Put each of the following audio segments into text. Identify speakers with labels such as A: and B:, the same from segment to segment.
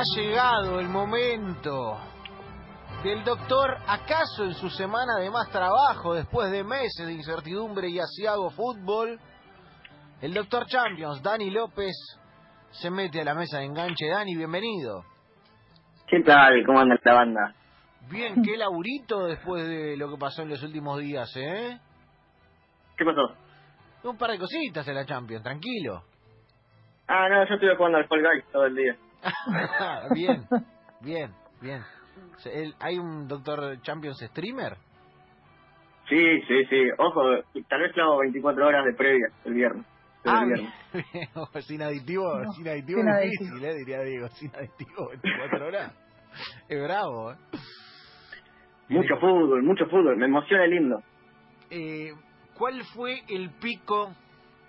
A: Ha llegado el momento del doctor, acaso en su semana de más trabajo, después de meses de incertidumbre y asiago fútbol, el doctor Champions, Dani López, se mete a la mesa de enganche. Dani, bienvenido.
B: ¿Qué tal? ¿Cómo anda esta banda?
A: Bien, qué laburito después de lo que pasó en los últimos días, ¿eh?
B: ¿Qué pasó?
A: Un par de cositas en la Champions, tranquilo.
B: Ah, no, yo estuve jugando al Fall Guys todo el día.
A: bien, bien, bien. ¿El- ¿Hay un doctor Champions streamer?
B: Sí, sí, sí. Ojo, tal vez clavo 24 horas de previa el viernes.
A: Ah,
B: viernes.
A: bien. Sin aditivo,
C: No,
A: sin aditivo
C: sin
A: es
C: aditivo.
A: difícil, ¿eh? diría Diego. Sin aditivo, 24 horas. Es bravo, ¿eh?
B: Mucho fútbol, mucho fútbol. Me emociona lindo.
A: Eh, ¿Cuál fue el pico,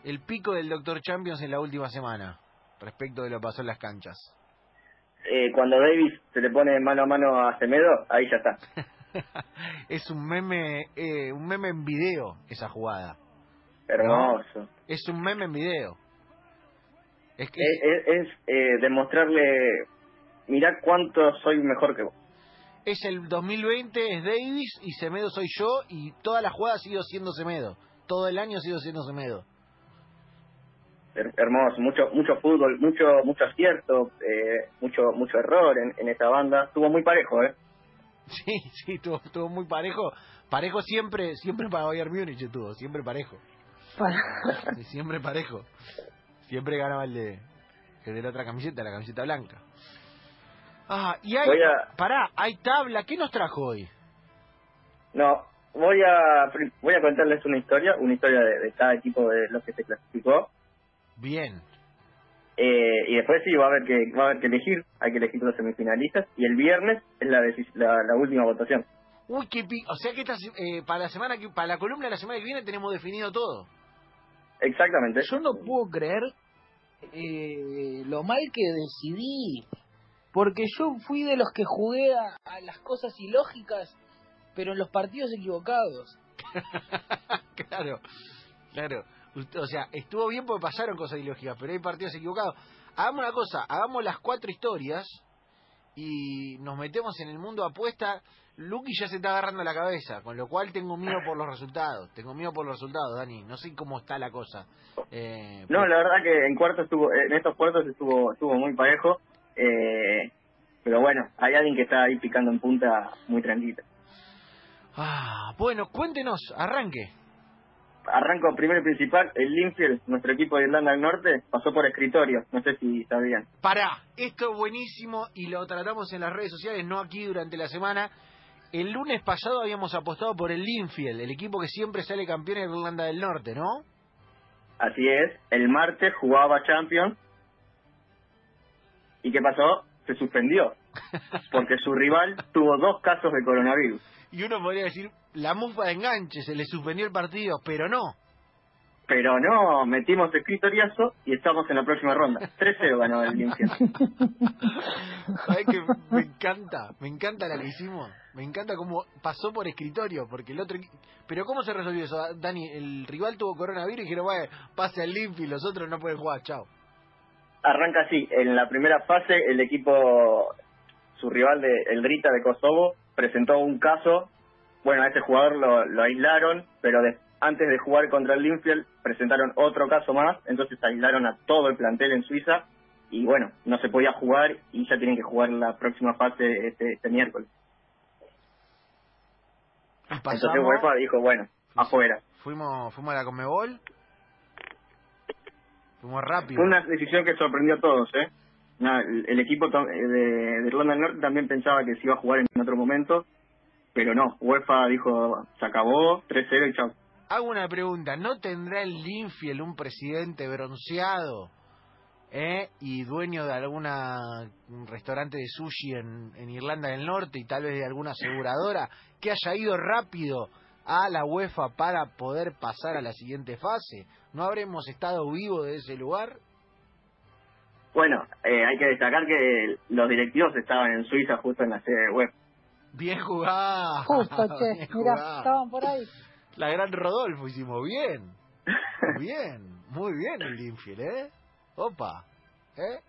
A: el pico del Doctor Champions en la última semana? Respecto de lo que pasó en las canchas.
B: Eh, cuando Davis se le pone mano a mano a Semedo, ahí ya está.
A: es un meme, eh, un meme en video esa jugada.
B: Hermoso.
A: Es un meme en video. Es que
B: Es, es- es, eh, demostrarle, mirá cuánto soy mejor que vos.
A: es el 2020, es Davis y Semedo soy yo y toda la jugada ha sido siendo Semedo. Todo el año ha sido siendo Semedo.
B: Her- Hermoso, mucho mucho fútbol, mucho mucho acierto, eh, mucho mucho error en, en esta banda. Estuvo muy parejo, ¿eh?
A: Sí, sí, estuvo, estuvo muy parejo. Parejo siempre, siempre para Bayern Múnich estuvo, siempre parejo. Siempre parejo. Siempre ganaba el de, el de la otra camiseta, la camiseta blanca. Ah, y hay,
B: a-
A: pará, hay tabla. ¿Qué nos trajo hoy?
B: No, voy a voy a contarles una historia, una historia de, de cada equipo de los que se clasificó.
A: Bien.
B: Eh, y después sí va a haber que va a haber que elegir, hay que elegir los semifinalistas y el viernes es la la, la última votación.
A: Uy, qué pi- O sea que esta, eh, para la semana que, para la columna de la semana que viene tenemos definido todo.
B: Exactamente.
C: Yo no puedo creer eh, lo mal que decidí. Porque yo fui de los que jugué a, a las cosas ilógicas, pero en los partidos equivocados.
A: claro, claro. Usted- O sea, estuvo bien porque pasaron cosas ilógicas, pero hay partidos equivocados. Hagamos una cosa, hagamos las cuatro historias y nos metemos en el mundo apuesta. Lucky ya se está agarrando la cabeza, con lo cual tengo miedo por los resultados. Tengo miedo por los resultados, Dani. No sé cómo está la cosa. Eh,
B: No, la verdad que en cuartos estuvo en estos cuartos estuvo estuvo muy parejo. Eh, pero bueno, hay alguien que está ahí picando en punta muy tranquilo.
A: Ah, bueno, cuéntenos, arranque.
B: Arranco primero y principal, el Linfield, nuestro equipo de Irlanda del Norte, pasó por escritorio, no sé si sabían.
A: Pará, esto es buenísimo y lo tratamos en las redes sociales, no aquí durante la semana. El lunes pasado habíamos apostado por el Linfield, el equipo que siempre sale campeón en Irlanda del Norte, ¿no?
B: Así es, el martes jugaba Champions. ¿Y qué pasó? Se suspendió, porque su rival tuvo dos casos de coronavirus.
A: Y uno podría decir, la mufa de enganche, se le suspendió el partido, pero no.
B: Pero no, metimos escritoriazo y estamos en la próxima ronda. 3-0 ganó el Linfield.
A: ¿Sabes que me encanta? Me encanta la que hicimos. Me encanta cómo pasó por escritorio, porque el otro... Pero ¿cómo se resolvió eso? Dani, el rival tuvo coronavirus y dijeron, "Bueno, pase al Linfield, los otros no pueden jugar, chao.
B: Arranca así, en la primera fase el equipo, su rival de el Drita de Kosovo, presentó un caso, bueno, a este jugador lo, lo aislaron, pero de- antes de jugar contra el Linfield presentaron otro caso más, entonces aislaron a todo el plantel en Suiza y bueno, no se podía jugar y ya tienen que jugar la próxima fase este, este miércoles. Entonces UEFA dijo, bueno, afuera.
A: fuimos, fuimos a la Conmebol. Fuimos rápido.
B: Fue una decisión que sorprendió a todos, ¿eh? No, el, el equipo eh, de, de Irlanda del Norte también pensaba que se iba a jugar en otro momento, pero no. UEFA dijo, se acabó, 3-0 y chao.
A: Hago una pregunta, ¿no tendrá el Linfield un presidente bronceado eh, y dueño de alguna un restaurante de sushi en, en Irlanda del Norte y tal vez de alguna aseguradora que haya ido rápido a la UEFA para poder pasar a la siguiente fase? ¿No habremos estado vivos de ese lugar?
B: Bueno, eh, hay que destacar que los directivos estaban en Suiza justo en la sede de UEFA.
A: Bien jugado.
C: Justo, che,
A: bien
C: mirá,
A: jugado.
C: estaban por ahí.
A: La gran Rodolfo hicimos bien. Bien, muy bien el Linfield, ¿eh? Opa, ¿eh?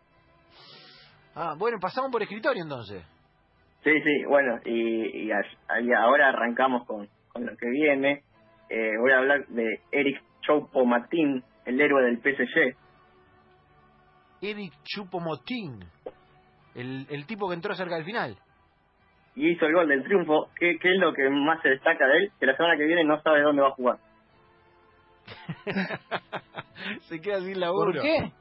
A: Ah, bueno, pasamos por escritorio entonces.
B: Sí, sí, bueno, y, y, ahora arrancamos con, con lo que viene. Eh, voy a hablar de Eric Choupo-Matin, el héroe del PSG.
A: Eric Choupo-Moting, el, el tipo que entró cerca del final.
B: Y hizo el gol del triunfo. ¿Qué, ¿Qué es lo que más se destaca de él? Que la semana que viene no sabe dónde va a jugar.
A: se queda sin laburo.
C: ¿Por qué?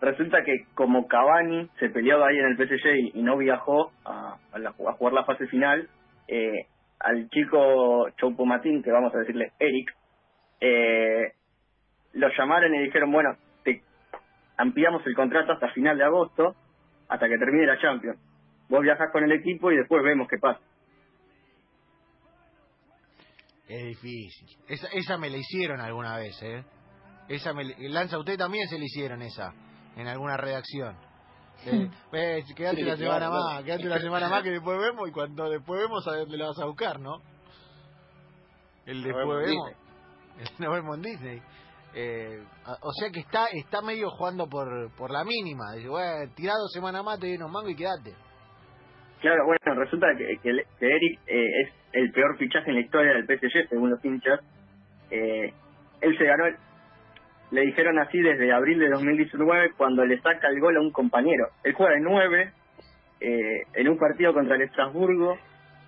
B: Resulta que como Cavani se peleaba ahí en el PSG y, no viajó a, a, jugar la fase final, eh, al chico Choupo-Matín, que vamos a decirle Eric, eh, lo llamaron y dijeron, bueno, te ampliamos el contrato hasta final de agosto, hasta que termine la Champions. Vos viajas con el equipo y después vemos qué pasa.
A: Es difícil. Esa, esa me la hicieron alguna vez, ¿eh? Esa me, Lanza, usted también se le hicieron esa, en alguna redacción. Eh, quédate la semana más, quédate la semana más que después vemos y cuando después vemos a dónde la vas a buscar, ¿no? El después vemos. El nos vemos en Disney. Eh, o sea que está está medio jugando por por la mínima. Dice, bueno, tirado semana más, te doy unos mangos y quédate.
B: Claro, bueno, resulta que, Eric eh, es el peor fichaje en la historia del PSG, según los hinchas. Eh, él se ganó, le dijeron así desde abril de 2019, cuando le saca el gol a un compañero. Él juega de nueve eh, en un partido contra el Estrasburgo.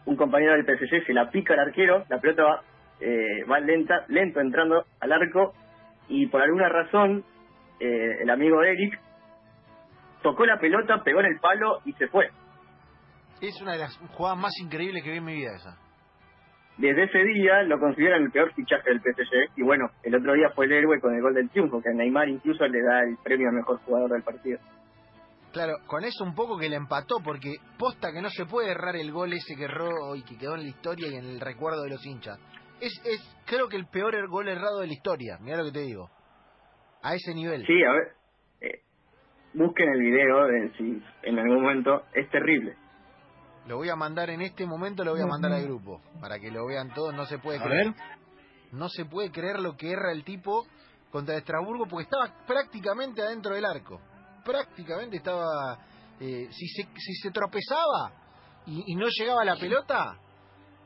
B: Un compañero del PSG se la pica al arquero, la pelota va, eh, va lenta, lento entrando al arco y por alguna razón eh, el amigo Eric tocó la pelota, pegó en el palo y se fue.
A: Es una de las jugadas más increíbles que vi en mi vida esa.
B: Desde ese día lo consideran el peor fichaje del PSG y bueno, el otro día fue el héroe con el gol del triunfo, que Neymar incluso le da el premio a mejor jugador del partido.
A: Claro, con eso un poco que le empató, porque posta que no se puede errar el gol ese que erró y que quedó en la historia y en el recuerdo de los hinchas. Es, es creo que el peor er-, gol errado de la historia, mira lo que te digo. A ese nivel.
B: Sí, a ver, eh, busquen el video de si en algún momento es terrible.
A: Lo voy a mandar en este momento, lo voy a mandar al grupo, para que lo vean todos, no se puede creer. No se puede creer lo que erra el tipo contra Estrasburgo, porque estaba prácticamente adentro del arco. Prácticamente estaba... Eh, si, se, si se tropezaba y, no llegaba la pelota,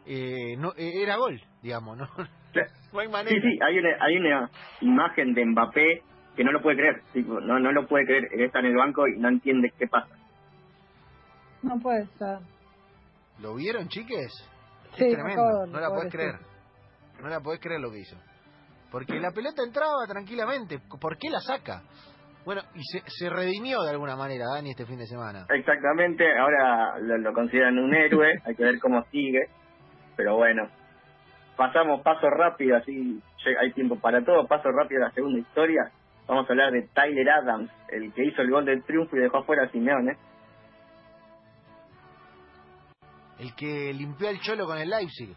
A: eh, no eh, era gol, digamos, ¿no?
B: hay manera. Sí, sí, hay una, hay una imagen de Mbappé que no lo puede creer, no, no lo puede creer, él está en el banco y no entiende qué pasa.
D: No puede ser.
A: ¿Lo vieron, chiques?
D: Sí,
A: tremendo, no la puedes creer. No la puedes creer lo que hizo. Porque la pelota entraba tranquilamente. ¿Por qué la saca? Bueno, y se, se redimió de alguna manera, Dani, este fin de semana.
B: Exactamente, ahora lo, consideran un héroe, hay que ver cómo sigue. Pero bueno, pasamos paso rápido, así hay tiempo para todo. Paso rápido a la segunda historia. Vamos a hablar de Tyler Adams, el que hizo el gol del triunfo y dejó afuera a Simeone.
A: El que limpió el cholo con el Leipzig.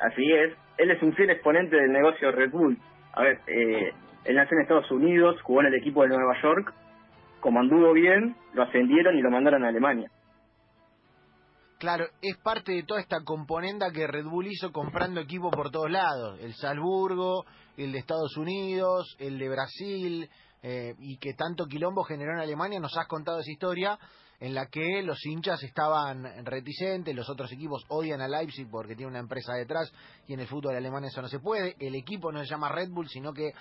B: Así es, él es un fiel exponente del negocio Red Bull. A ver, eh, él nació en Estados Unidos, jugó en el equipo de Nueva York, como anduvo bien, lo ascendieron y lo mandaron a Alemania.
A: Claro, es parte de toda esta componenda que Red Bull hizo comprando equipos por todos lados. El Salzburgo, el de Estados Unidos, el de Brasil, eh, y que tanto quilombo generó en Alemania. Nos has contado esa historia en la que los hinchas estaban reticentes, los otros equipos odian a Leipzig porque tiene una empresa detrás y en el fútbol alemán eso no se puede. El equipo no se llama Red Bull, sino que eh,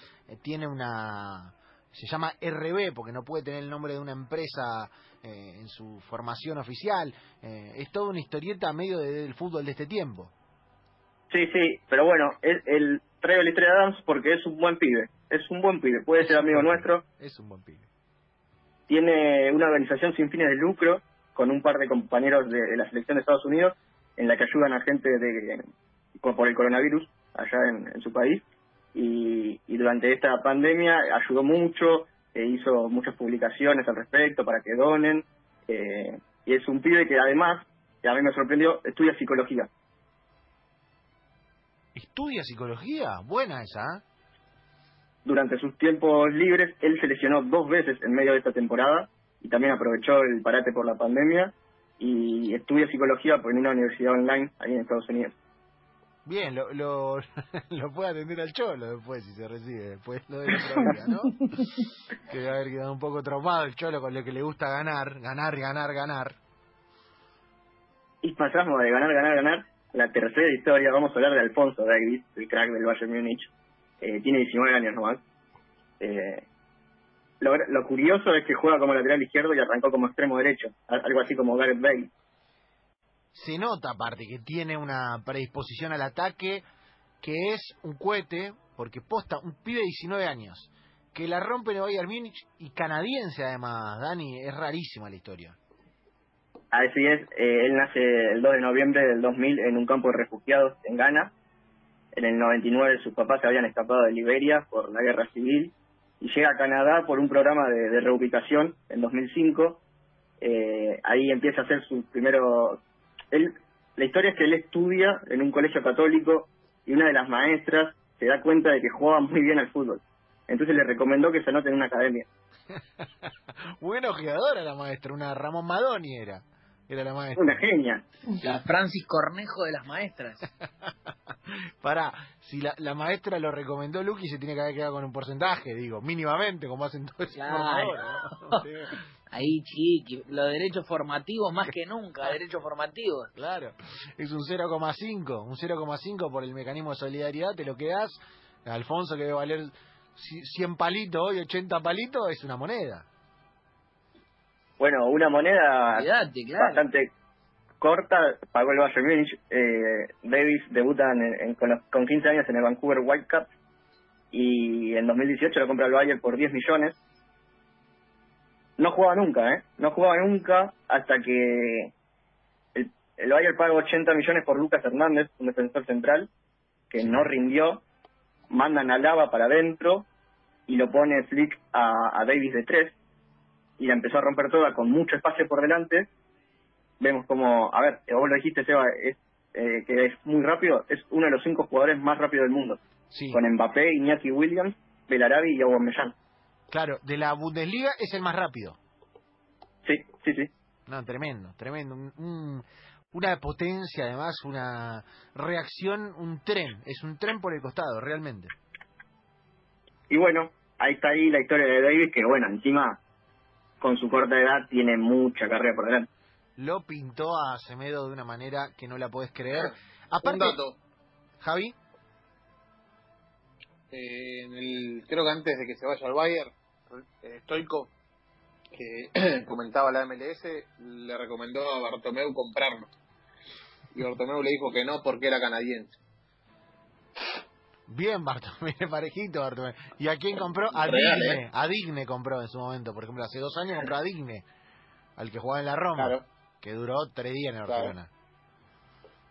A: tiene una se llama RB porque no puede tener el nombre de una empresa eh, en su formación oficial. Eh, es toda una historieta medio del fútbol de este tiempo.
B: Sí, sí, pero bueno, él, él traigo de Adams porque es un buen pibe, es un buen pibe, puede ser amigo nuestro.
A: Es un buen pibe
B: tiene una organización sin fines de lucro con un par de compañeros de, la selección de Estados Unidos en la que ayudan a gente de, por el coronavirus allá en, su país y, durante esta pandemia ayudó mucho, e hizo muchas publicaciones al respecto para que donen eh, y es un pibe que además, que a mí me sorprendió, estudia psicología.
A: ¿Estudia psicología? Buena esa, ¿eh?
B: Durante sus tiempos libres, él se lesionó dos veces en medio de esta temporada y también aprovechó el parate por la pandemia y estudia psicología en una universidad online ahí en Estados Unidos.
A: Bien, lo, lo, lo puede atender al Cholo después si se recibe, después lo del otro día, ¿no? que debe haber quedado un poco traumado el Cholo con lo que le gusta ganar, ganar, ganar, ganar.
B: Y pasamos de ganar, ganar, ganar. La tercera historia, vamos a hablar de Alfonso Davis, el crack del Bayern Múnich. Eh, tiene 19 años nomás. Eh, lo, lo curioso es que juega como lateral izquierdo y arrancó como extremo derecho, algo así como Gareth Bale.
A: Se nota aparte que tiene una predisposición al ataque que es un cohete, porque posta, un pibe de 19 años, que la rompe en Bayern Múnich y canadiense además, Dani, es rarísima la historia.
B: Así es, eh, él nace el 2 de noviembre del 2000 en un campo de refugiados en Ghana. En el 99 sus papás se habían escapado de Liberia por la guerra civil y llega a Canadá por un programa de, reubicación en 2005. Eh, ahí empieza a hacer su primero... Él, la historia es que él estudia en un colegio católico y una de las maestras se da cuenta de que juega muy bien al fútbol. Entonces le recomendó que se anote en una academia.
A: Buena ojeadora la maestra, una Ramón Madoni era, era la maestra.
B: Una genia.
C: La Francis Cornejo de las maestras.
A: Pará, si la, la maestra lo recomendó Lucky se tiene que haber quedado con un porcentaje, digo, mínimamente, como hacen todos esos
C: Claro. Ahí, chiqui, los derechos formativos más que nunca, derechos formativos.
A: Claro, es un 0,5, un 0,5 por el mecanismo de solidaridad, te lo quedas, Alfonso que debe valer ci- 100 palitos hoy, 80 palitos, es una moneda.
B: Bueno, una moneda
C: Cuidate, claro.
B: bastante corta, pagó el Bayern Múnich. Eh, Davis debuta en- en- con, los- con 15 años en el Vancouver Whitecaps y en 2018 lo compra el Bayern por 10 millones. No jugaba nunca, ¿eh? No jugaba nunca hasta que el, el Bayern paga 80 millones por Lucas Hernández, un defensor central, que no rindió. Mandan a Lava para adentro y lo pone Flick a, a Davis de 3 y la empezó a romper toda con mucho espacio por delante. Vemos como, a ver, vos lo dijiste, Seba, es, eh, que es muy rápido, es uno de los cinco jugadores más rápidos del mundo,
A: Sí,
B: con Mbappé, Iñaki Williams, Belarabi y Aubameyang.
A: claro, de la Bundesliga es el más rápido.
B: Sí, sí, sí.
A: No, tremendo, tremendo. Un- un- una potencia, además, una reacción, un tren. Es un tren por el costado, realmente.
B: Y bueno, ahí está ahí la historia de Davis, que bueno, encima, con su corta edad, tiene mucha carrera por delante.
A: Lo pintó a Semedo de una manera que no la podés creer.
E: Un
A: Aparte,
E: dato.
A: Javi,
E: eh, en el, creo que antes de que se vaya al Bayern, eh, Stoico, que comentaba la MLS, le recomendó a Bartomeu comprarlo. Y Bartomeu le dijo que no porque era canadiense.
A: Bien Bartomeu, parejito Bartomeu. ¿Y a quién compró? A
E: Real,
A: Digne.
E: ¿eh?
A: A Digne compró en su momento. Por ejemplo, hace dos años compró a Digne, al que jugaba en la Roma,
E: Claro.
A: que duró tres días en el
E: Claro.
A: Barcelona.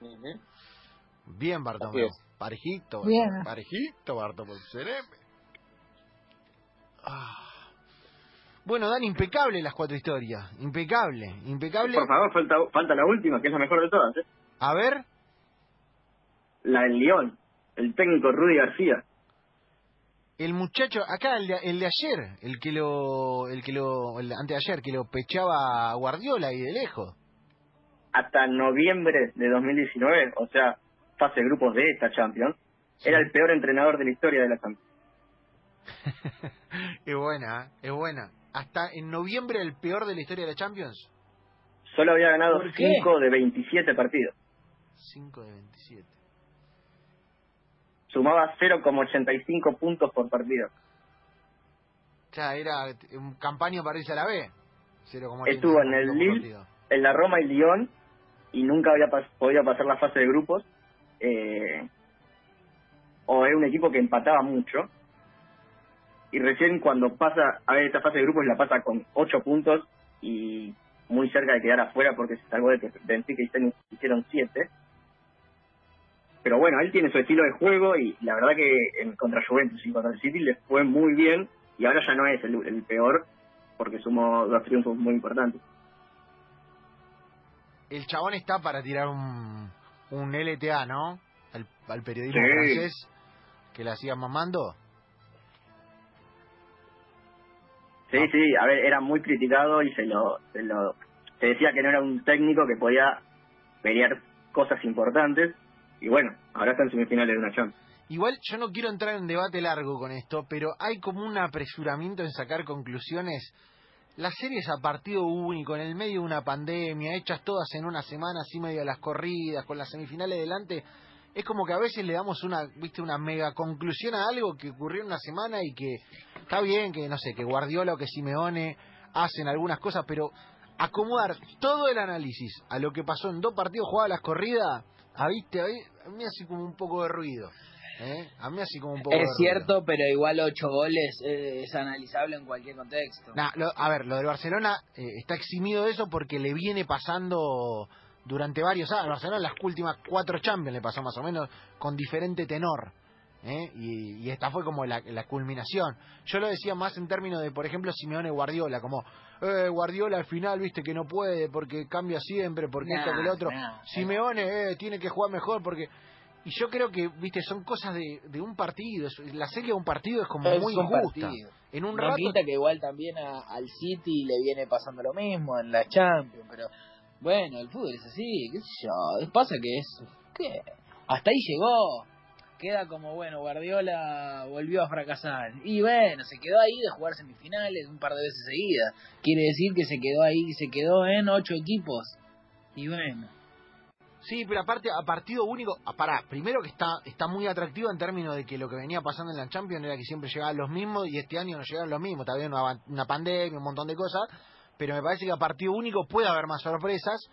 E: Ujú.
A: Bien Bartomeu.
E: Así
A: Parejito.
D: Bien.
A: Parejito Bartomeu. Sereme. Ah. Bueno, Dan, impecable las cuatro historias. Impecable, impecable.
B: Por favor, falta, falta la última, que es la mejor de todas, ¿eh?
A: A ver,
B: La del León, el técnico Rudy García.
A: el muchacho, acá el de, el de ayer, el que lo, el que lo, el anteayer, que lo pechaba a Guardiola y de lejos.
B: hasta noviembre de 2019, o sea, fase de grupos de esta Champions, era el peor entrenador de la historia de la Champions.
A: es buena, ¿eh? es buena. Hasta en noviembre el peor de la historia de la Champions.
B: Solo había ganado
C: ¿Por qué?
B: 5 de 27 partidos.
A: 5 de 27.
B: Sumaba 0,85 puntos por partido.
A: Ya, era un campaña para irse a la B. 0,85
B: Estuvo en el Lille. En la Roma y Lyon, y nunca había pas- podido pasar la fase de grupos. Eh, o era un equipo que empataba mucho. Y recién cuando pasa a ver esta fase de grupos la pasa con 8 puntos y muy cerca de quedar afuera porque se salvó de que Benfica y Zenit hicieron 7. Pero bueno, él tiene su estilo de juego y la verdad que en contra Juventus y contra el City le fue muy bien y ahora ya no es el, el peor porque sumó dos triunfos muy importantes.
A: El chabón está para tirar un, un LTA, ¿no? Al, al periodismo
B: Sí.
A: francés que la sigan mamando.
B: Sí, sí, a ver, era muy criticado y se lo, se lo se decía que no era un técnico que podía pelear cosas importantes, y bueno, ahora están semifinales de una Champions.
A: Igual yo no quiero entrar en debate largo con esto, pero hay como un apresuramiento en sacar conclusiones. Las series a partido único, en el medio de una pandemia, hechas todas en una semana, así medio a las corridas, con las semifinales delante, es como que a veces le damos una, viste, una mega conclusión a algo que ocurrió en una semana y que está bien que, no sé, que Guardiola o que Simeone hacen algunas cosas, pero acomodar todo el análisis a lo que pasó en dos partidos jugadas las corridas, a, viste, a mí hace como un poco de ruido. ¿eh? A mí así como un poco
C: Es
A: de
C: cierto,
A: ruido.
C: pero igual ocho goles eh, es analizable en cualquier contexto.
A: Nah, lo- a ver, lo del Barcelona eh, está eximido de eso porque le viene pasando durante varios años. Barcelona las últimas cuatro Champions le pasó más o menos con diferente tenor. ¿eh? Y, y esta fue como la, la culminación. Yo lo decía más en términos de, por ejemplo, Simeone Guardiola, como eh, Guardiola al final, viste que no puede porque cambia siempre, porque esto que lo otro.
C: Nah,
A: Simeone eh, tiene que jugar mejor porque... Y yo creo que, viste, son cosas de, de un partido. La serie de un partido es como
C: es
A: muy injusta.
C: partido.
A: En un
C: no
A: rato
C: quita que igual también a- al City le viene pasando lo mismo en la Champions, pero bueno, el fútbol es así, qué sé yo, pasa que es, ¿qué? Hasta ahí llegó, queda como, bueno, Guardiola volvió a fracasar, y bueno, se quedó ahí de jugar semifinales un par de veces seguidas, quiere decir que se quedó ahí, se quedó en ocho equipos, y bueno,
A: Sí, pero aparte, a partido único, ah, pará, primero que está está muy atractivo en términos de que lo que venía pasando en la Champions era que siempre llegaban los mismos y este año no llegaron los mismos, también una, una pandemia, un montón de cosas, pero me parece que a partido único puede haber más sorpresas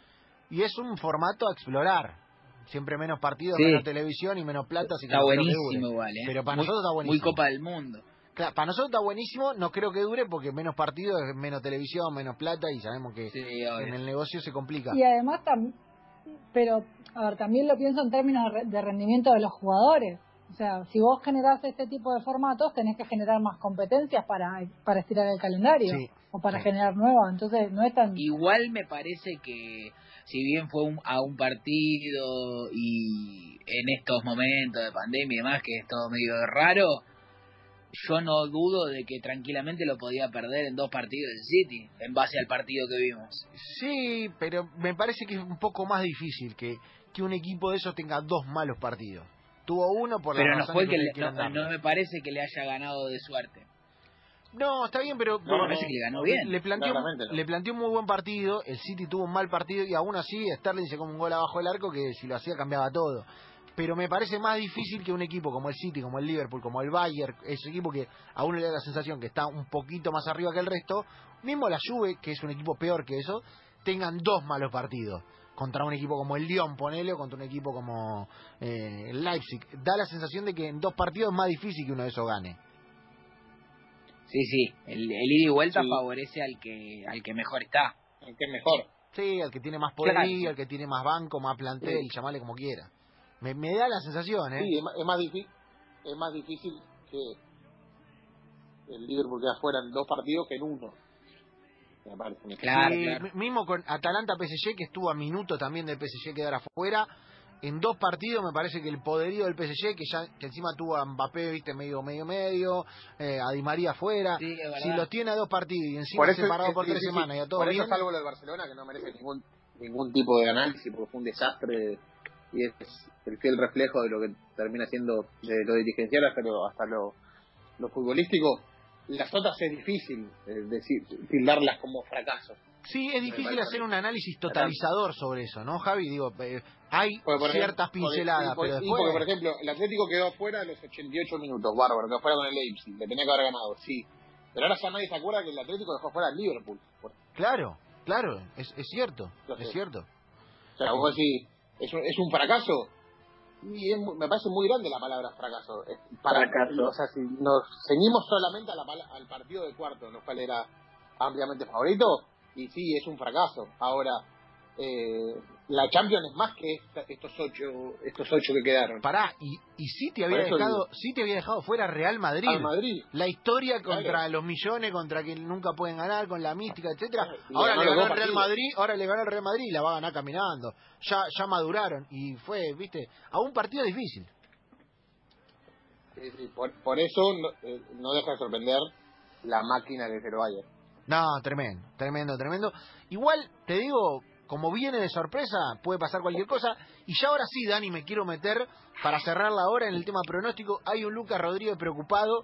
A: y es un formato a explorar. Siempre menos partidos,
C: Sí.
A: menos televisión y menos plata, así que
C: está
A: que
C: buenísimo igual, ¿eh?
A: Pero para
C: muy,
A: nosotros está
C: muy
A: buenísimo.
C: Copa del Mundo.
A: Claro, para nosotros está buenísimo, no creo que dure porque menos partidos, es menos televisión, menos plata y sabemos que
C: Sí,
A: en el negocio se complica.
D: Y además, tam- pero, a ver, también lo pienso en términos de re- de rendimiento de los jugadores. O sea, si vos generás este tipo de formatos, tenés que generar más competencias para, para estirar el calendario
A: Sí,
D: o para
A: sí.
D: generar nuevas. Entonces, no es tan.
C: Igual me parece que si bien fue un- a un partido y en estos momentos de pandemia y demás, que es todo medio raro, yo no dudo de que tranquilamente lo podía perder en dos partidos del City, en base al partido que vimos.
A: Sí, pero me parece que es un poco más difícil que, que un equipo de esos tenga dos malos partidos. Tuvo uno por
C: Pero
A: las
C: no fue que le- no me parece que le haya ganado de suerte.
A: No, está bien, pero
C: No, parece que le ganó bien.
A: le planteó,
E: no.
A: le planteó un muy buen partido, el City tuvo un mal partido y aún así Sterling se come un gol abajo del arco que si lo hacía cambiaba todo. Pero me parece más difícil que un equipo como el City, como el Liverpool, como el Bayern, ese equipo que a uno le da la sensación que está un poquito más arriba que el resto, mismo la Juve, que es un equipo peor que eso, tengan dos malos partidos contra un equipo como el Lyon, ponele, o contra un equipo como eh, el Leipzig. Da la sensación de que en dos partidos es más difícil que uno de esos gane.
C: Sí, sí, el, el ida y vuelta
E: Sí.
C: favorece al que al que mejor está.
E: El que es mejor.
A: Sí, el que tiene más poderío,
C: Claro.
A: el que tiene más banco, más plantel,
E: Sí.
A: llamarle como quiera. Me, me da la sensación, ¿eh?
E: Sí, es más, es más difícil, es más difícil que el Liverpool queda fuera en dos partidos que en uno. Me parece.
C: Claro,
A: Sí,
C: claro.
A: mi- Mismo con Atalanta-PSG, que estuvo a minuto también del PSG quedar afuera. En dos partidos me parece que el poderío del PSG, que ya que encima tuvo a Mbappé, viste, medio, medio, medio, eh, a Di María afuera.
C: Sí,
A: si los tiene a dos partidos y encima
E: Por eso
A: separado por tres semanas y a todo
E: Por
A: bien,
E: eso salvo lo del Barcelona, que no merece ningún ningún tipo de análisis, porque fue un desastre y es el fiel reflejo de lo que termina siendo de lo dirigencial hasta lo, hasta lo, lo futbolístico. Las otras es difícil eh, decir, tildarlas como fracaso.
A: Sí, es difícil hacer un análisis totalizador sobre eso, ¿no, Javi? Digo, eh, hay
E: Porque,
A: ciertas
E: ejemplo,
A: pinceladas,
E: por-
A: pero después...
E: porque, por ejemplo, el Atlético quedó afuera a los 88 minutos, bárbaro, quedó afuera con el Leipzig, le tenía que haber ganado, sí. Pero ahora ya nadie se acuerda que el Atlético dejó fuera al Liverpool. Por-
A: Claro, claro, es, es cierto, es cierto.
E: O sea, vos decís, ¿es un, es un fracaso? Y es me parece muy grande la palabra fracaso. Es Para,
B: Fracaso.
E: O sea, si nos ceñimos solamente a la al partido de cuarto, lo cual era ampliamente favorito, y sí, es un fracaso. Ahora, eh, la Champions es más que esta- estos ocho estos ocho que quedaron.
A: Pará, y, y City había
E: Por eso
A: dejado,
E: digo.
A: City había dejado fuera Real Madrid.
E: Al Madrid.
A: La historia
E: Claro.
A: contra los millones, contra que nunca pueden ganar, con la mística, etcétera. Ahora le ganó el Real
E: partidos.
A: Madrid, ahora le ganó el Real Madrid y la va a ganar caminando. Ya ya maduraron y fue, viste, a un partido difícil.
E: Sí, sí, por, por eso no, eh, no deja de sorprender la máquina de Bayern.
A: No, tremendo, tremendo, tremendo. Igual, te digo, como viene de sorpresa, puede pasar cualquier cosa. Y ya ahora sí, Dani, me quiero meter para cerrar la hora en el tema pronóstico. Hay un Lucas Rodríguez preocupado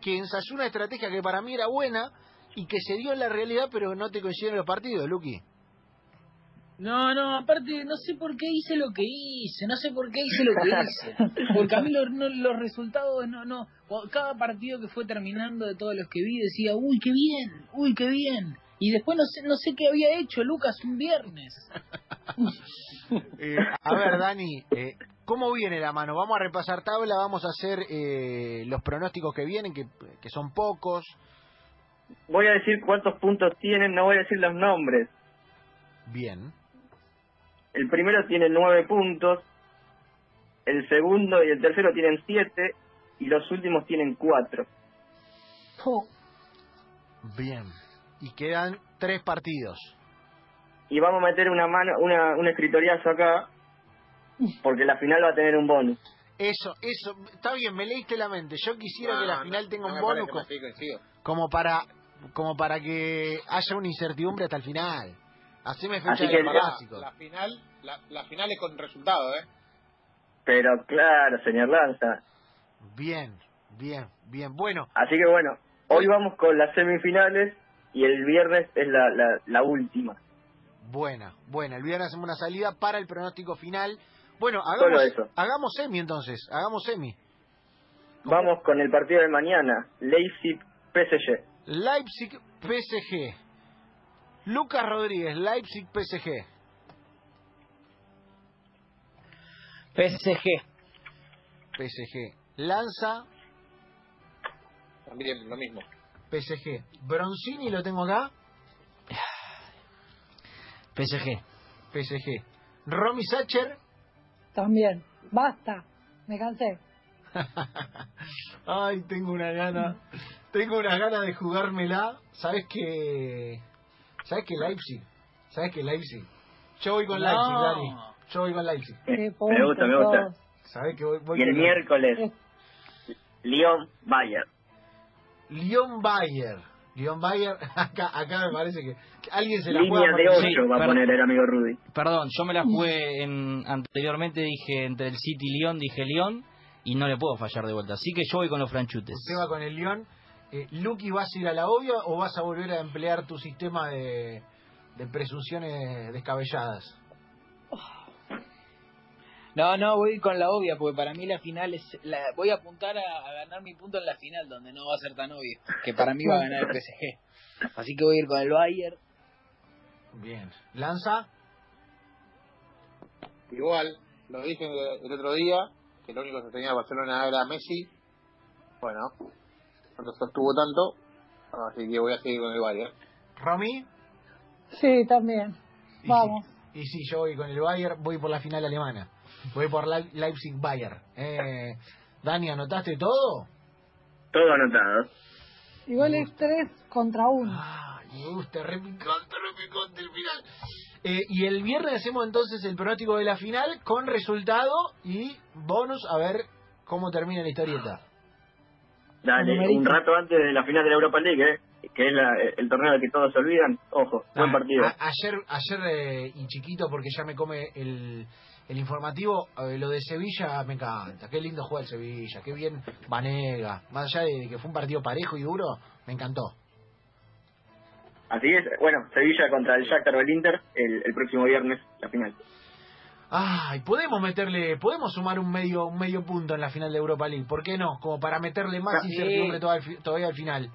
A: que ensayó una estrategia que para mí era buena y que se dio en la realidad, pero no te coincidieron los partidos, Luqui.
C: No, no, aparte no sé por qué hice lo que hice, no sé por qué hice lo que hice. Porque a mí los, no, los resultados, no, no, cada partido que fue terminando de todos los que vi decía, uy, qué bien, uy, qué bien. Y después no sé, no sé qué había hecho Lucas un viernes.
A: Eh, a ver, Dani, eh, ¿cómo viene la mano? Vamos a repasar tabla, vamos a hacer eh, los pronósticos que vienen, que, que son pocos.
B: Voy a decir cuántos puntos tienen, no voy a decir los nombres.
A: Bien.
B: El primero tiene nueve puntos, el segundo y el tercero tienen siete y los últimos tienen cuatro.
D: Oh,
A: Bien. Y quedan tres partidos.
B: Y vamos a meter una mano, una, un escritoriazo acá, porque la final va a tener un bonus.
A: Eso, eso, está bien, me leíste la mente. Yo quisiera que la
E: No,
A: final
E: no,
A: tenga
E: no
A: un bonus como para como para que haya una incertidumbre hasta el final. Haceme fecha
B: Así que
A: clásicos.
E: La final, la, la final es con resultado, ¿eh?
B: Pero claro, señor Lanza.
A: Bien, bien, bien. Bueno,
B: Así que bueno, hoy vamos con las semifinales y el viernes es la, la, la última.
A: buena, buena. El viernes hacemos una salida para el pronóstico final. Bueno,
B: Solo
A: hagamos,
B: eso.
A: hagamos semi entonces, hagamos semi.
B: Vamos con el partido de mañana, Leipzig PSG.
A: Lucas Rodríguez, Leipzig PSG.
C: PSG.
A: PSG. Lanza
E: También lo mismo.
A: PSG. Broncini lo tengo acá.
C: PSG.
A: PSG. Romy Sacher.
D: también. Basta. Me cansé.
A: Ay, tengo una gana. Tengo una gana de jugármela. ¿Sabes que ¿Sabes que Leipzig? ¿Sabes que Leipzig? Yo voy con
C: No.
A: Leipzig, Dani. Yo voy con Leipzig.
B: Me gusta, me gusta.
A: ¿Sabes que voy, voy
B: Y el
A: con
B: miércoles, Lyon Bayern.
A: Lyon Bayer. Lyon Bayer. Acá, acá me parece que, que alguien se la juega.
B: Línea de
A: por-
B: 8
F: Sí,
B: va a
F: perdón.
B: poner el amigo Rudy.
F: Perdón, yo me la jugué en, anteriormente, dije entre el City y Lyon, dije Lyon, y no le puedo fallar de vuelta. Así que yo voy con los franchutes.
A: Usted va con el Lyon. Eh, Lucky, ¿vas a ir a la obvia o vas a volver a emplear tu sistema de, de presunciones descabelladas?
C: No, no, voy con la obvia, porque para mí la final es... La, voy a apuntar a, a ganar mi punto en la final, donde no va a ser tan obvio, que para mí va a ganar el PSG. Así que voy a ir con el Bayern.
A: Bien. ¿Lanza?
E: Igual, lo dije el otro día, que lo único que tenía Barcelona era Messi. Bueno, no sostuvo tanto, así que voy a seguir con el Bayern.
A: ¿Romy?
D: Sí, también.
A: Y
D: Vamos.
A: sí, y sí, yo voy con el Bayern, voy por la final alemana. Voy por la Leipzig-Bayern. Eh, Dani, ¿anotaste todo?
B: Todo anotado.
D: Igual es tres contra uno.
A: Ay, me gusta, repicante, repicante el final. Eh, y el viernes hacemos entonces el pronóstico de la final con resultado y bonus a ver cómo termina la historieta.
B: Dale,
D: Numerito.
B: un rato antes de la final de la Europa League, ¿eh? que es la- el torneo del que todos se olvidan. Ojo, buen
A: Ah,
B: partido.
A: a- ayer, ayer eh, y chiquito, porque ya me come el, el informativo, eh, lo de Sevilla me encanta. Qué lindo juega el Sevilla, qué bien Vanega. Más allá de que fue un partido parejo y duro, me encantó.
B: Así es, bueno, Sevilla contra el Shakhtar o el Inter el, el próximo viernes, la final.
A: Ay, podemos meterle, podemos sumar un medio un medio punto en la final de Europa League, ¿por qué no? Como para meterle más
B: Sí.
A: incertidumbre todavía, al fi- todavía al final.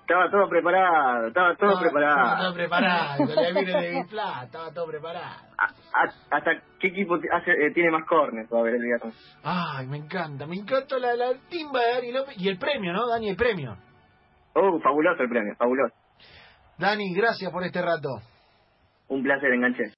B: Estaba todo preparado, estaba todo preparado.
A: Estaba todo preparado, la viene de Biplá, estaba todo preparado.
B: A- a- hasta qué equipo hace, eh, tiene más corners va a ver el viernes.
A: Ay, me encanta, me encanta la, la timba de Dani López y el premio, ¿no? Dani, el premio.
B: Oh, fabuloso el premio, fabuloso.
A: Dani, gracias por este rato.
B: Un placer, enganché.